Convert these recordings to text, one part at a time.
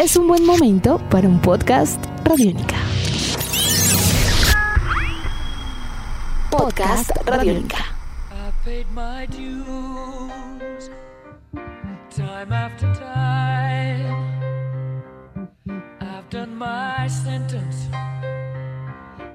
es un buen momento para un podcast Radiónica. Podcast Radiónica. Time after time, I've done my sentence.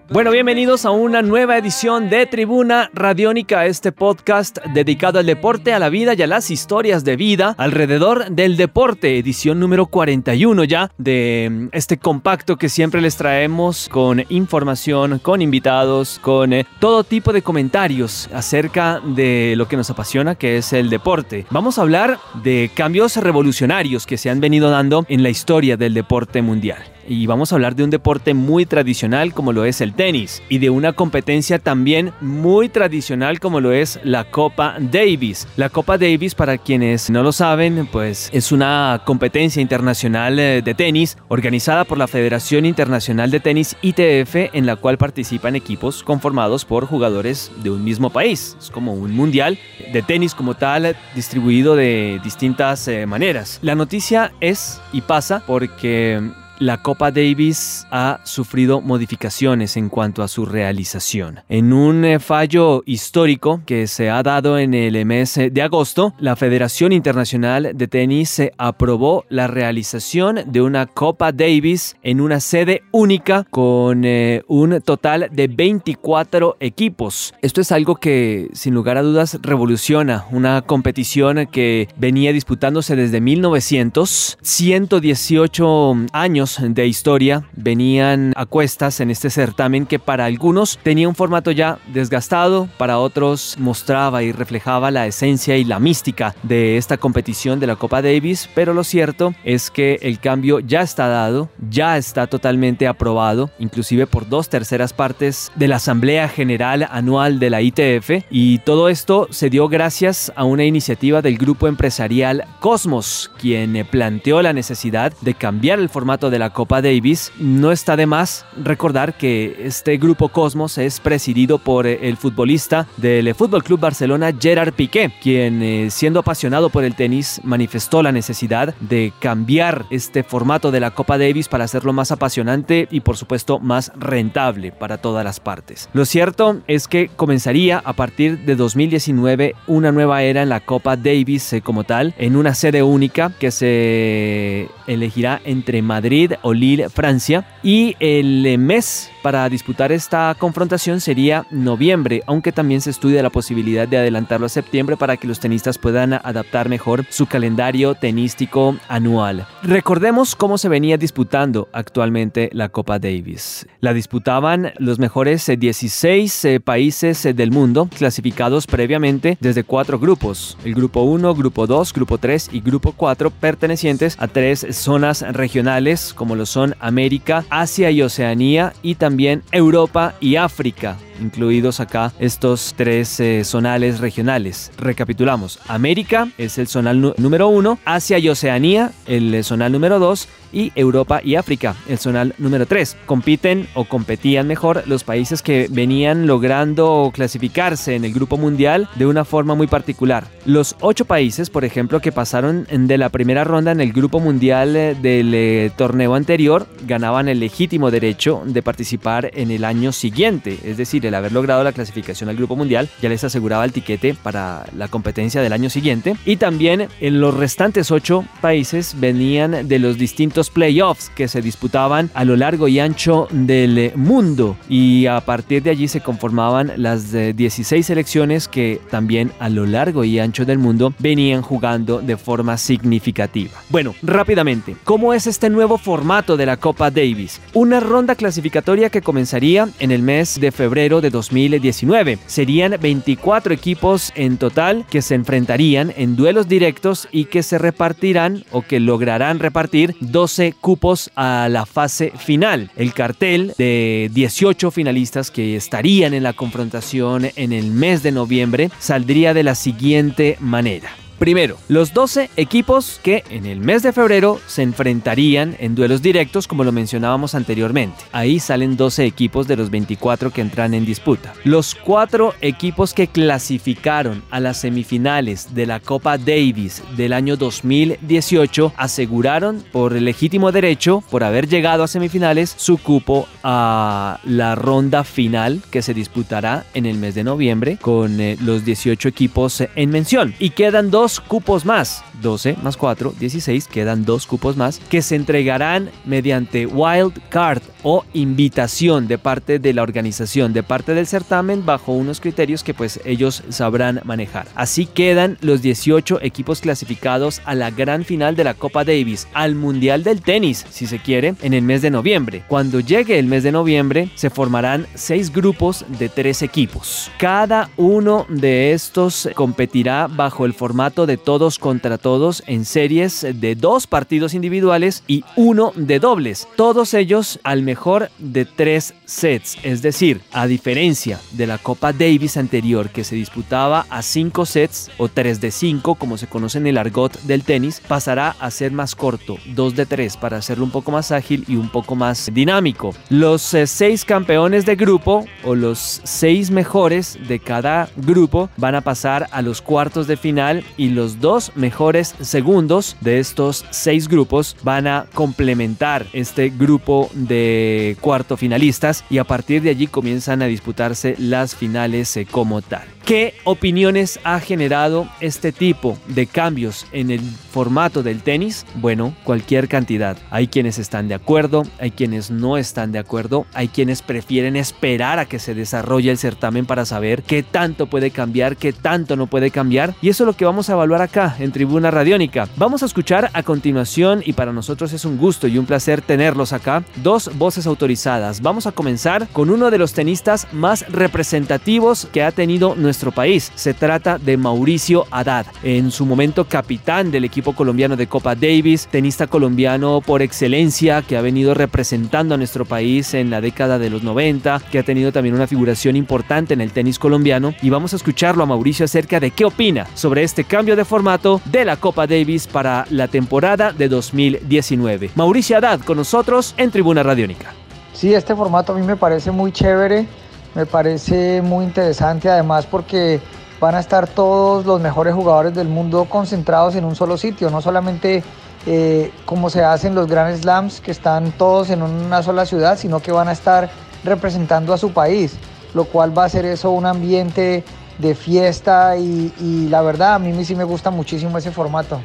Bueno, bienvenidos a una nueva edición de Tribuna Radiónica, este podcast dedicado al deporte, a la vida y a las historias de vida alrededor del deporte, edición número 41 ya de mm, este compacto que siempre les traemos con información, con invitados, con eh, todo tipo de comentarios acerca de lo que nos apasiona, que es el deporte. Vamos a hablar de cambios revolucionarios que se han venido dando en la historia del deporte mundial y vamos a hablar de un deporte muy tradicional como lo es el tenis y de una competencia también muy tradicional como lo es la Copa Davis. La Copa Davis, para quienes no lo saben, pues es una competencia internacional eh, de tenis organizada por la Federación Internacional de Tenis ITF en la cual participan equipos conformados por jugadores de un mismo país. Es como un mundial de tenis como tal distribuido de distintas eh, maneras. La noticia es y pasa porque la Copa Davis ha sufrido modificaciones en cuanto a su realización. En un eh, fallo histórico que se ha dado en el mes de agosto, la Federación Internacional de Tenis se aprobó la realización de una Copa Davis en una sede única con eh, un total de 24 equipos. Esto es algo que sin lugar a dudas revoluciona una competición que venía disputándose desde 1900, 118 años de historia venían a cuestas en este certamen que para algunos tenía un formato ya desgastado, para otros mostraba y reflejaba la esencia y la mística de esta competición de la Copa Davis, pero lo cierto es que el cambio ya está dado, ya está totalmente aprobado, inclusive por dos terceras partes de la Asamblea General Anual de la ITF, y todo esto se dio gracias a una iniciativa del grupo empresarial Cosmos, quien planteó la necesidad de cambiar el formato de la Copa Davis, no está de más recordar que este grupo Cosmos es presidido por eh, el futbolista del Fútbol Club Barcelona Gerard Piqué, quien eh, siendo apasionado por el tenis manifestó la necesidad de cambiar este formato de la Copa Davis para hacerlo más apasionante y por supuesto más rentable para todas las partes. Lo cierto es que comenzaría a partir de 2019 una nueva era en la Copa Davis eh, como tal, en una sede única que se elegirá entre Madrid o Lille, Francia. Y el mes para disputar esta confrontación sería noviembre, aunque también se estudia la posibilidad de adelantarlo a septiembre para que los tenistas puedan adaptar mejor su calendario tenístico anual. Recordemos cómo se venía disputando actualmente la Copa Davis. La disputaban los mejores 16 eh, países eh, del mundo, clasificados previamente desde cuatro grupos, el grupo 1, grupo 2, grupo 3 y grupo 4, pertenecientes a tres zonas regionales como lo son América, Asia y Oceanía y también Europa y África incluidos acá estos tres eh, zonales regionales. Recapitulamos, América es el zonal número uno, Asia y Oceanía el zonal número dos y Europa y África, el zonal número 3. Compiten o competían mejor los países que venían logrando clasificarse en el grupo mundial de una forma muy particular. Los ocho países, por ejemplo, que pasaron de la primera ronda en el grupo mundial eh, del eh, torneo anterior, ganaban el legítimo derecho de participar en el año siguiente, es decir, el haber logrado la clasificación al grupo mundial ya les aseguraba el tiquete para la competencia del año siguiente. Y también en los restantes ocho países venían de los distintos playoffs que se disputaban a lo largo y ancho del mundo y a partir de allí se conformaban las 16 selecciones que también a lo largo y ancho del mundo venían jugando de forma significativa. Bueno, rápidamente, ¿cómo es este nuevo formato de la Copa Davis? Una ronda clasificatoria que comenzaría en el mes de febrero de 2019. Serían 24 equipos en total que se enfrentarían en duelos directos y que se repartirán o que lograrán repartir dos cupos a la fase final. El cartel de 18 finalistas que estarían en la confrontación en el mes de noviembre saldría de la siguiente manera. Primero, los 12 equipos que en el mes de febrero se enfrentarían en duelos directos como lo mencionábamos anteriormente. Ahí salen 12 equipos de los 24 que entran en disputa. Los cuatro equipos que clasificaron a las semifinales de la Copa Davis del año 2018 aseguraron por legítimo derecho, por haber llegado a semifinales, su cupo a la ronda final que se disputará en el mes de noviembre con eh, los 18 equipos en mención. Y quedan dos cupos más, 12 más 4, 16, quedan dos cupos más que se entregarán mediante wild card o invitación de parte de la organización, de parte del certamen bajo unos criterios que pues ellos sabrán manejar. Así quedan los 18 equipos clasificados a la gran final de la Copa Davis, al Mundial del Tenis, si se quiere, en el mes de noviembre. Cuando llegue el mes de noviembre se formarán seis grupos de tres equipos. Cada uno de estos competirá bajo el formato de todos contra todos en series de dos partidos individuales y uno de dobles, todos ellos al mejor de tres sets, es decir, a diferencia de la Copa Davis anterior que se disputaba a cinco sets o 3 de 5 como se conoce en el argot del tenis, pasará a ser más corto, 2 de 3 para hacerlo un poco más ágil y un poco más dinámico. Los eh, seis campeones de grupo o los seis mejores de cada grupo van a pasar a los cuartos de final y los dos mejores segundos de estos seis grupos van a complementar este grupo de cuarto finalistas y a partir de allí comienzan a disputarse las finales eh, como tal. ¿Qué opiniones ha generado este tipo de cambios en el formato del tenis? Bueno, cualquier cantidad. Hay quienes están de acuerdo, hay quienes no están de acuerdo, hay quienes prefieren esperar a que se desarrolle el certamen para saber qué tanto puede cambiar, qué tanto no puede cambiar. Y eso es lo que vamos a evaluar acá en Tribuna Radiónica. Vamos a escuchar a continuación, y para nosotros es un gusto y un placer tenerlos acá, dos voces autorizadas. Vamos a comenzar con uno de los tenistas más representativos que ha tenido nuestro nuestro país. Se trata de Mauricio Haddad, en su momento capitán del equipo colombiano de Copa Davis, tenista colombiano por excelencia que ha venido representando a nuestro país en la década de los 90, que ha tenido también una figuración importante en el tenis colombiano. Y vamos a escucharlo a Mauricio acerca de qué opina sobre este cambio de formato de la Copa Davis para la temporada de 2019. Mauricio Haddad con nosotros en Tribuna Radiónica. Sí, este formato a mí me parece muy chévere me parece muy interesante además porque van a estar todos los mejores jugadores del mundo concentrados en un solo sitio, no solamente eh, como se hacen los Grand Slams, que están todos en una sola ciudad, sino que van a estar representando a su país, lo cual va a ser eso un ambiente de fiesta y, la verdad a mí sí me gusta muchísimo ese formato.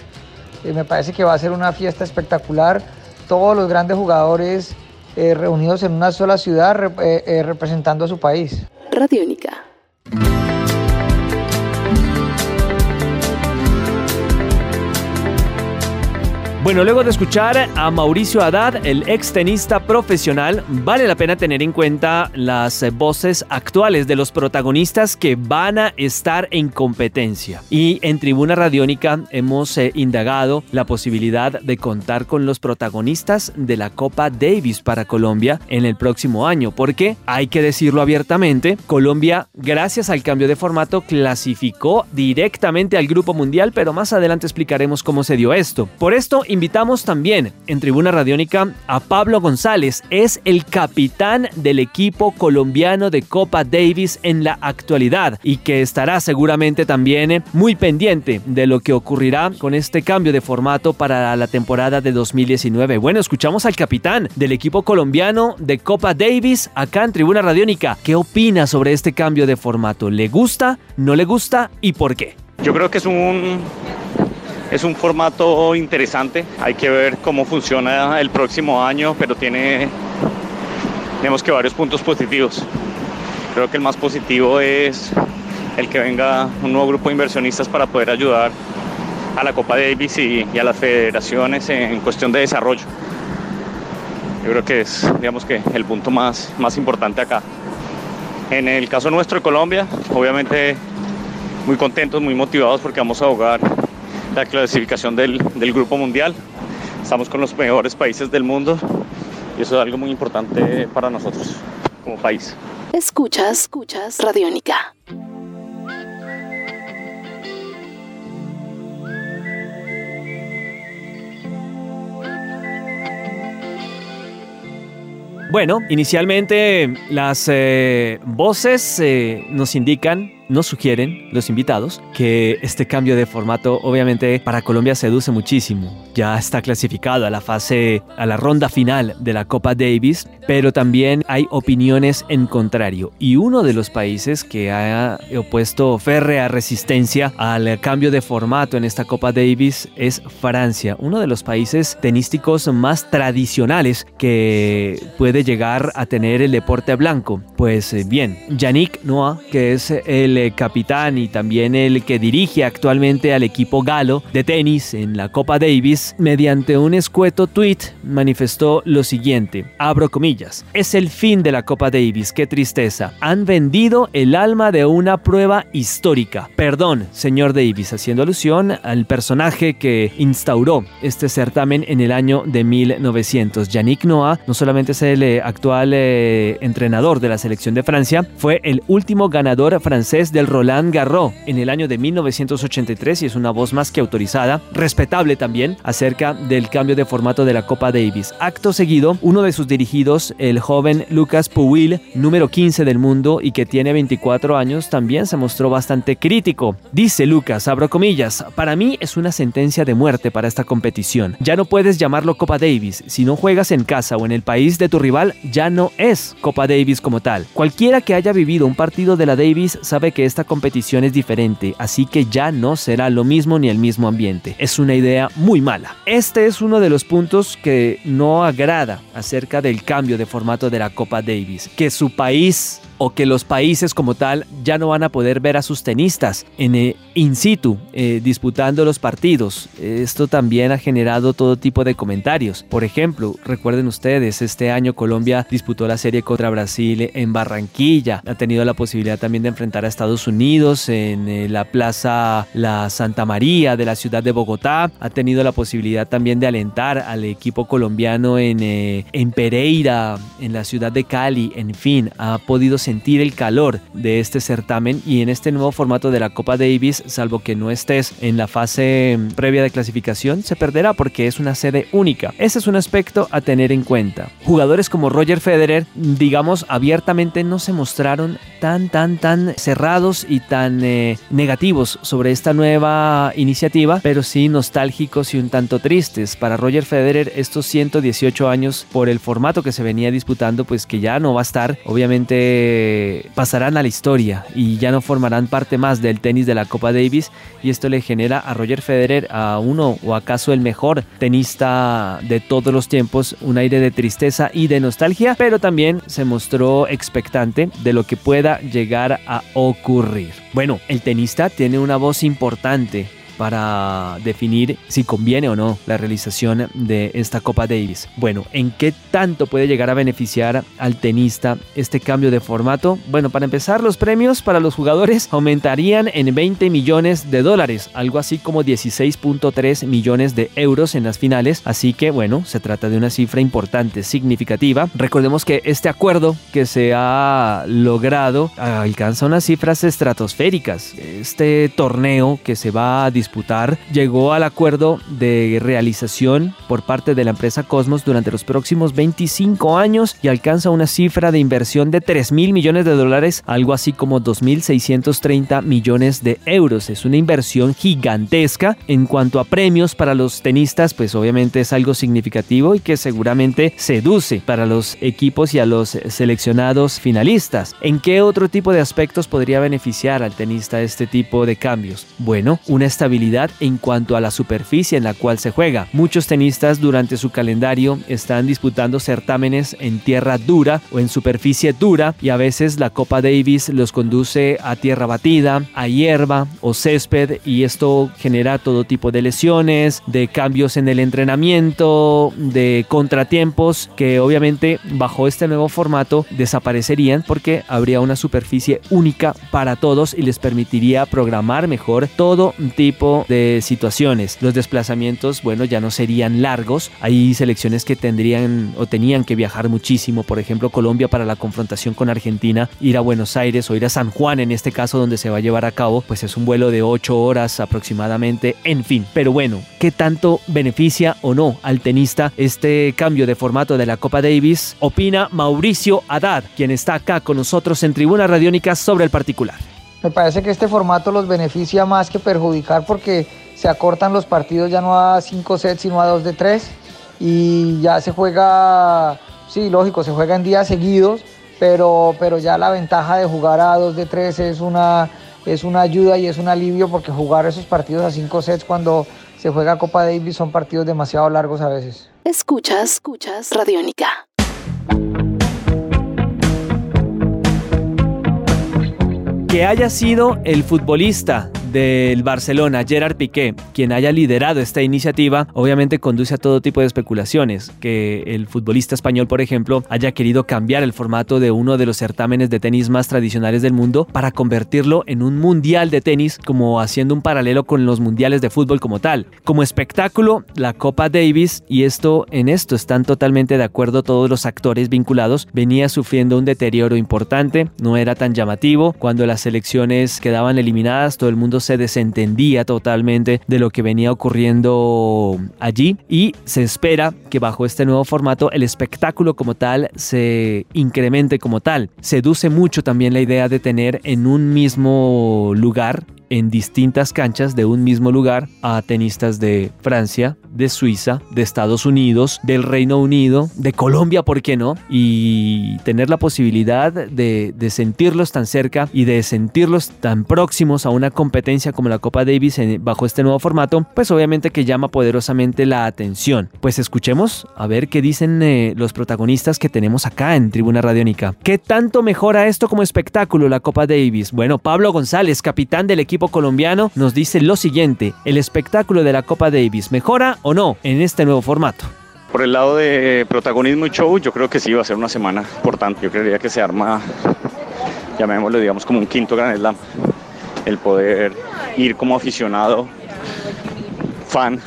Eh, me parece que va a ser una fiesta espectacular, todos los grandes jugadores eh, reunidos en una sola ciudad eh, eh, representando a su país. Radiónica. Bueno, luego de escuchar a Mauricio Haddad, el ex tenista profesional, vale la pena tener en cuenta las voces actuales de los protagonistas que van a estar en competencia. Y en Tribuna Radiónica hemos eh, indagado la posibilidad de contar con los protagonistas de la Copa Davis para Colombia en el próximo año, porque hay que decirlo abiertamente, Colombia, gracias al cambio de formato, clasificó directamente al Grupo Mundial, pero más adelante explicaremos cómo se dio esto. Por esto, invitamos también en Tribuna Radiónica a Pablo González, es el capitán del equipo colombiano de Copa Davis en la actualidad y que estará seguramente también muy pendiente de lo que ocurrirá con este cambio de formato para la temporada de 2019. Bueno, escuchamos al capitán del equipo colombiano de Copa Davis acá en Tribuna Radiónica. ¿Qué opina sobre este cambio de formato? ¿Le gusta? ¿No le gusta? ¿Y por qué? Yo creo que es un es un formato interesante, hay que ver cómo funciona el próximo año, pero tiene, tenemos que varios puntos positivos. Creo que el más positivo es el que venga un nuevo grupo de inversionistas para poder ayudar a la Copa Davis y, y a las federaciones en cuestión de desarrollo. Yo creo que es, digamos que, el punto más, más importante acá. En el caso nuestro de Colombia, obviamente muy contentos, muy motivados porque vamos a jugar la clasificación del, del Grupo Mundial. Estamos con los mejores países del mundo y eso es algo muy importante para nosotros como país. Escuchas, escuchas Radiónica. Bueno, inicialmente las eh, voces eh, nos indican nos sugieren los invitados que este cambio de formato obviamente para Colombia seduce muchísimo. Ya está clasificado a la fase, a la ronda final de la Copa Davis, pero también hay opiniones en contrario. Y uno de los países que ha opuesto férrea resistencia al cambio de formato en esta Copa Davis es Francia, uno de los países tenísticos más tradicionales que puede llegar a tener el deporte blanco. Pues eh, bien, Yannick Noah, que es el capitán y también el que dirige actualmente al equipo galo de tenis en la Copa Davis, mediante un escueto tweet manifestó lo siguiente, abro comillas, es el fin de la Copa Davis, qué tristeza, han vendido el alma de una prueba histórica. Perdón, señor Davis, haciendo alusión al personaje que instauró este certamen en el año de 1900. Yannick Noah no solamente es el eh, actual eh, entrenador de la selección de Francia, fue el último ganador francés del Roland Garros en el año de 1983 y es una voz más que autorizada, respetable también, acerca del cambio de formato de la Copa Davis. Acto seguido, uno de sus dirigidos, el joven Lucas Puil, número 15 del mundo y que tiene 24 años, también se mostró bastante crítico. Dice Lucas, abro comillas, para mí es una sentencia de muerte para esta competición. Ya no puedes llamarlo Copa Davis. Si no juegas en casa o en el país de tu rival, ya no es Copa Davis como tal. Cualquiera que haya vivido un partido de la Davis sabe que esta competición es diferente, así que ya no será lo mismo ni el mismo ambiente. Es una idea muy mala. Este es uno de los puntos que no agrada acerca del cambio de formato de la Copa Davis, que su país o que los países como tal ya no van a poder ver a sus tenistas en eh, in situ eh, disputando los partidos. Esto también ha generado todo tipo de comentarios. Por ejemplo, recuerden ustedes, este año Colombia disputó la serie contra Brasil en Barranquilla. Ha tenido la posibilidad también de enfrentar a Estados Unidos en eh, la Plaza La Santa María de la ciudad de Bogotá. Ha tenido la posibilidad también de alentar al equipo colombiano en, en Pereira, en la ciudad de Cali. En fin, ha podido sentir el calor de este certamen y en este nuevo formato de la Copa Davis, salvo que no estés en la fase previa de clasificación, se perderá porque es una sede única. Ese es un aspecto a tener en cuenta. Jugadores como Roger Federer, digamos, abiertamente no se mostraron tan, tan, tan cerrados y tan eh, negativos sobre esta nueva iniciativa, pero sí nostálgicos y un tanto tristes. Para Roger Federer, estos 118 años por el formato que se venía disputando, pues que ya no va a estar, obviamente pasarán a la historia y ya no formarán parte más del tenis de la Copa Davis y esto le genera a Roger Federer, a uno o acaso el mejor tenista de todos los tiempos, un aire de tristeza y de nostalgia, pero también se mostró expectante de lo que pueda llegar a ocurrir. Bueno, el tenista tiene una voz importante para definir si conviene o no la realización de esta Copa Davis. Bueno, ¿en qué tanto puede llegar a beneficiar al tenista este cambio de formato? Bueno, para empezar, los premios para los jugadores aumentarían en 20 millones de dólares, algo así como 16.3 millones de euros en las finales, así que bueno, se trata de una cifra importante, significativa. Recordemos que este acuerdo que se ha logrado alcanza unas cifras estratosféricas. Este torneo que se va a disputar llegó al acuerdo de realización por parte de la empresa Cosmos durante los próximos 25 años y alcanza una cifra de inversión de 3 mil millones de dólares, algo así como 2.630 millones de euros. Es una inversión gigantesca en cuanto a premios para los tenistas, pues obviamente es algo significativo y que seguramente seduce para los equipos y a los seleccionados finalistas. ¿En qué otro tipo de aspectos podría beneficiar al tenista este tipo de cambios? Bueno, una estabilidad en cuanto a la superficie en la cual se juega. Muchos tenistas durante su calendario están disputando certámenes en tierra dura o en superficie dura y a veces la Copa Davis los conduce a tierra batida, a hierba o césped y esto genera todo tipo de lesiones, de cambios en el entrenamiento, de contratiempos que obviamente bajo este nuevo formato desaparecerían porque habría una superficie única para todos y les permitiría programar mejor todo tipo de situaciones. Los desplazamientos, bueno, ya no serían largos. Hay selecciones que tendrían o tenían que viajar muchísimo. Por ejemplo, Colombia para la confrontación con Argentina, ir a Buenos Aires o ir a San Juan en este caso donde se va a llevar a cabo, pues es un vuelo de 8 horas aproximadamente. En fin, pero bueno, ¿qué tanto beneficia o no al tenista este cambio de formato de la Copa Davis? Opina Mauricio Haddad, quien está acá con nosotros en Tribuna Radiónica sobre el particular. Me parece que este formato los beneficia más que perjudicar porque se acortan los partidos ya no a 5 sets sino a 2 de 3 y ya se juega, sí, lógico, se juega en días seguidos, pero, pero ya la ventaja de jugar a 2 de 3 es una, es una ayuda y es un alivio porque jugar esos partidos a 5 sets cuando se juega Copa Davis son partidos demasiado largos a veces. Escuchas, escuchas Radiónica. Que haya sido el futbolista del Barcelona, Gerard Piqué, quien haya liderado esta iniciativa, obviamente conduce a todo tipo de especulaciones. Que el futbolista español, por ejemplo, haya querido cambiar el formato de uno de los certámenes de tenis más tradicionales del mundo para convertirlo en un mundial de tenis, como haciendo un paralelo con los mundiales de fútbol como tal. Como espectáculo, la Copa Davis, y esto en esto están totalmente de acuerdo todos los actores vinculados, venía sufriendo un deterioro importante, no era tan llamativo. Cuando las selecciones quedaban eliminadas, todo el mundo se desentendía totalmente de lo que venía ocurriendo allí y se espera que bajo este nuevo formato el espectáculo como tal se incremente como tal. Seduce mucho también la idea de tener en un mismo lugar en distintas canchas de un mismo lugar a tenistas de Francia, de Suiza, de Estados Unidos, del Reino Unido, de Colombia, ¿por qué no? Y tener la posibilidad de, sentirlos tan cerca y de sentirlos tan próximos a una competencia como la Copa Davis bajo este nuevo formato, pues obviamente que llama poderosamente la atención. Pues escuchemos a ver qué dicen eh, los protagonistas que tenemos acá en Tribuna Radiónica. ¿Qué tanto mejora esto como espectáculo la Copa Davis? Bueno, Pablo González, capitán del equipo colombiano nos dice lo siguiente, ¿el espectáculo de la Copa Davis mejora o no en este nuevo formato? Por el lado de protagonismo y show, yo creo que sí va a ser una semana importante. Yo creería que se arma, llamémoslo, digamos, como un quinto Gran Slam. El poder ir como aficionado, fan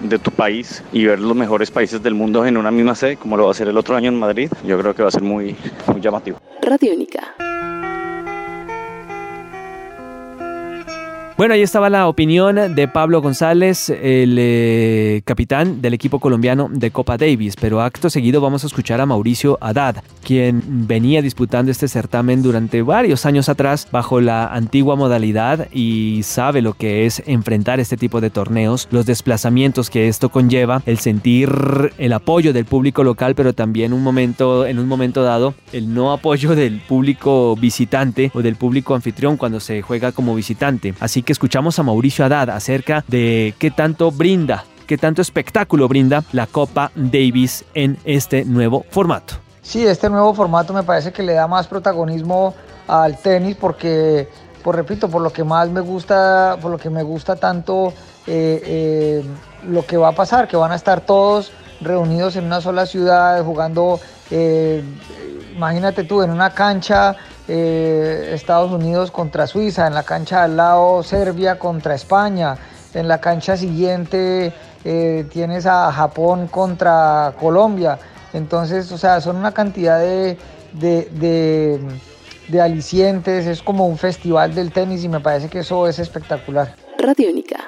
de tu país y ver los mejores países del mundo en una misma sede, como lo va a hacer el otro año en Madrid, yo creo que va a ser muy, muy llamativo. Radiónica. Bueno, ahí estaba la opinión de Pablo González, el eh, capitán del equipo colombiano de Copa Davis, pero acto seguido vamos a escuchar a Mauricio Haddad, quien venía disputando este certamen durante varios años atrás bajo la antigua modalidad y sabe lo que es enfrentar este tipo de torneos, los desplazamientos que esto conlleva, el sentir el apoyo del público local, pero también un momento, en un momento dado, el no apoyo del público visitante o del público anfitrión cuando se juega como visitante. Así que escuchamos a Mauricio Haddad acerca de qué tanto brinda, qué tanto espectáculo brinda la Copa Davis en este nuevo formato. Sí, este nuevo formato me parece que le da más protagonismo al tenis porque, por repito, por lo que más me gusta, por lo que me gusta tanto eh, eh, lo que va a pasar, que van a estar todos reunidos en una sola ciudad jugando, eh, imagínate tú, en una cancha eh, Estados Unidos contra Suiza, en la cancha al lado Serbia contra España, en la cancha siguiente eh, tienes a Japón contra Colombia. Entonces, o sea, son una cantidad de, de, de alicientes, es como un festival del tenis y me parece que eso es espectacular. Radiónica.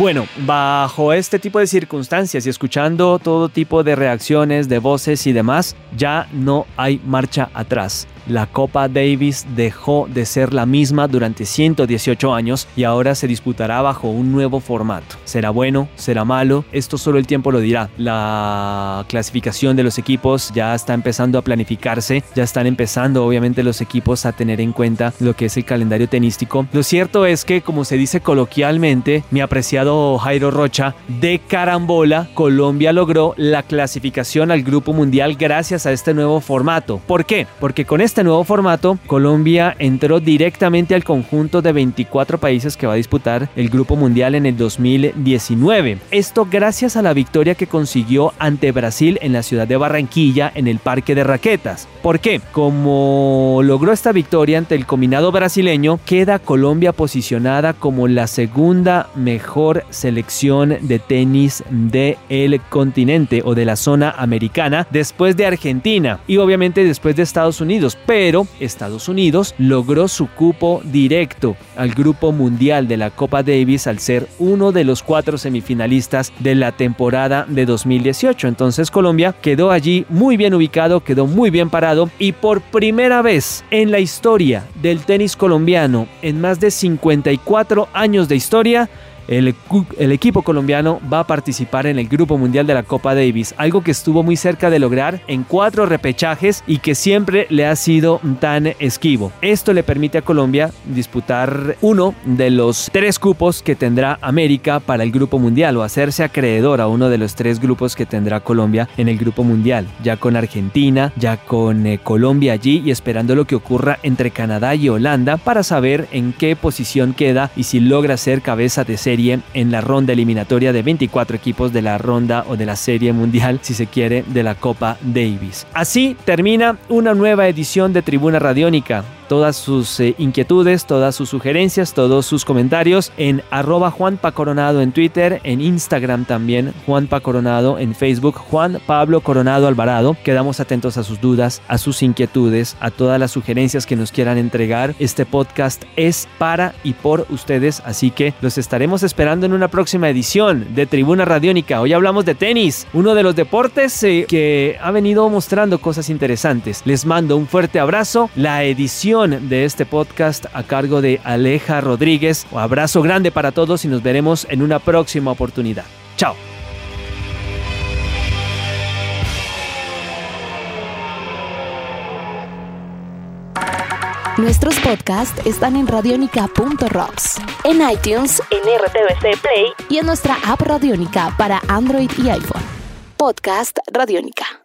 Bueno, bajo este tipo de circunstancias y escuchando todo tipo de reacciones, de voces y demás, ya no hay marcha atrás. La Copa Davis dejó de ser la misma durante 118 años y ahora se disputará bajo un nuevo formato. ¿Será bueno? ¿Será malo? Esto solo el tiempo lo dirá. La clasificación de los equipos ya está empezando a planificarse, ya están empezando obviamente los equipos a tener en cuenta lo que es el calendario tenístico. Lo cierto es que, como se dice coloquialmente, mi apreciado Jairo Rocha, de carambola, Colombia logró la clasificación al Grupo Mundial gracias a este nuevo formato. ¿Por qué? Porque con este este nuevo formato, Colombia entró directamente al conjunto de 24 países que va a disputar el Grupo Mundial en el 2019. Esto gracias a la victoria que consiguió ante Brasil en la ciudad de Barranquilla en el Parque de Raquetas. ¿Por qué? Como logró esta victoria ante el combinado brasileño, queda Colombia posicionada como la segunda mejor selección de tenis del el continente o de la zona americana después de Argentina y obviamente después de Estados Unidos, pero Estados Unidos logró su cupo directo al grupo mundial de la Copa Davis al ser uno de los cuatro semifinalistas de la temporada de 2018. Entonces Colombia quedó allí muy bien ubicado, quedó muy bien parado y por primera vez en la historia del tenis colombiano, en más de 54 años de historia, el, equipo colombiano va a participar en el Grupo Mundial de la Copa Davis, algo que estuvo muy cerca de lograr en cuatro repechajes y que siempre le ha sido tan esquivo. Esto le permite a Colombia disputar uno de los tres cupos que tendrá América para el Grupo Mundial o hacerse acreedor a uno de los tres grupos que tendrá Colombia en el Grupo Mundial, ya con Argentina, ya con eh, Colombia allí y esperando lo que ocurra entre Canadá y Holanda para saber en qué posición queda y si logra ser cabeza de serie en la ronda eliminatoria de 24 equipos de la ronda o de la serie mundial, si se quiere, de la Copa Davis. Así termina una nueva edición de Tribuna Radiónica todas sus eh, inquietudes, todas sus sugerencias, todos sus comentarios en arroba Juanpa Coronado en Twitter, en Instagram también, Juanpa Coronado en Facebook, Juan Pablo Coronado Alvarado. Quedamos atentos a sus dudas, a sus inquietudes, a todas las sugerencias que nos quieran entregar. Este podcast es para y por ustedes, así que los estaremos esperando en una próxima edición de Tribuna Radiónica. Hoy hablamos de tenis, uno de los deportes eh, que ha venido mostrando cosas interesantes. Les mando un fuerte abrazo. La edición de este podcast a cargo de Aleja Rodríguez. Un abrazo grande para todos y nos veremos en una próxima oportunidad. Chao. Nuestros podcasts están en radionica.rocks, en iTunes, en RTVC Play y en nuestra app Radionica para Android y iPhone. Podcast Radionica.